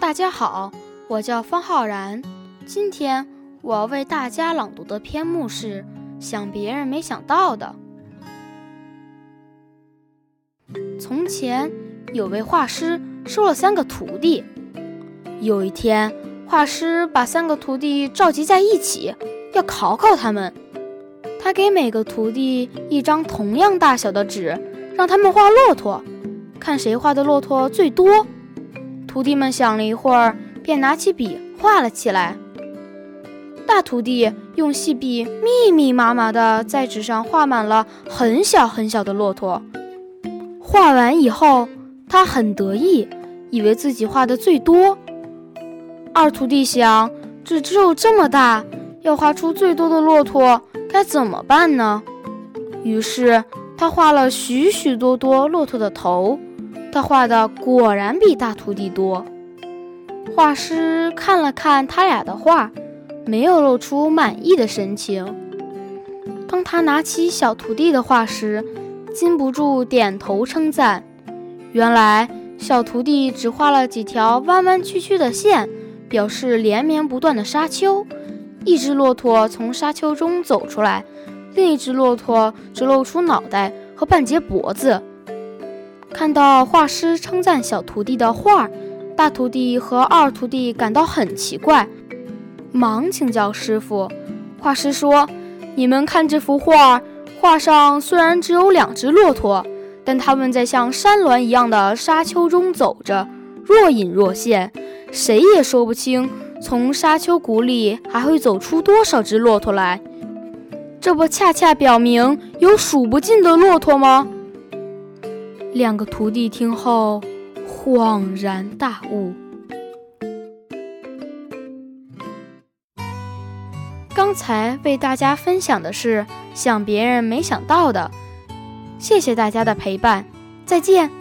大家好，我叫方浩然。今天我要为大家朗读的篇目是《想别人没想到的》。从前有位画师收了三个徒弟。有一天，画师把三个徒弟召集在一起，要考考他们。他给每个徒弟一张同样大小的纸，让他们画骆驼，看谁画的骆驼最多。徒弟们想了一会儿，便拿起笔画了起来。大徒弟用细笔密密麻麻地在纸上画满了很小很小的骆驼。画完以后，他很得意，以为自己画的最多。二徒弟想，纸只有这么大，要画出最多的骆驼。该怎么办呢？于是他画了许许多多骆驼的头，他画的果然比大徒弟多。画师看了看他俩的画，没有露出满意的神情。当他拿起小徒弟的画时，禁不住点头称赞。原来小徒弟只画了几条弯弯曲曲的线，表示连绵不断的沙丘。一只骆驼从沙丘中走出来，另一只骆驼只露出脑袋和半截脖子。看到画师称赞小徒弟的画，大徒弟和二徒弟感到很奇怪，忙请教师傅。画师说：“你们看这幅画，画上虽然只有两只骆驼，但它们在像山峦一样的沙丘中走着，若隐若现，谁也说不清。”从沙丘谷里还会走出多少只骆驼来？这不恰恰表明有数不尽的骆驼吗？两个徒弟听后恍然大悟。刚才为大家分享的是想别人没想到的，谢谢大家的陪伴，再见。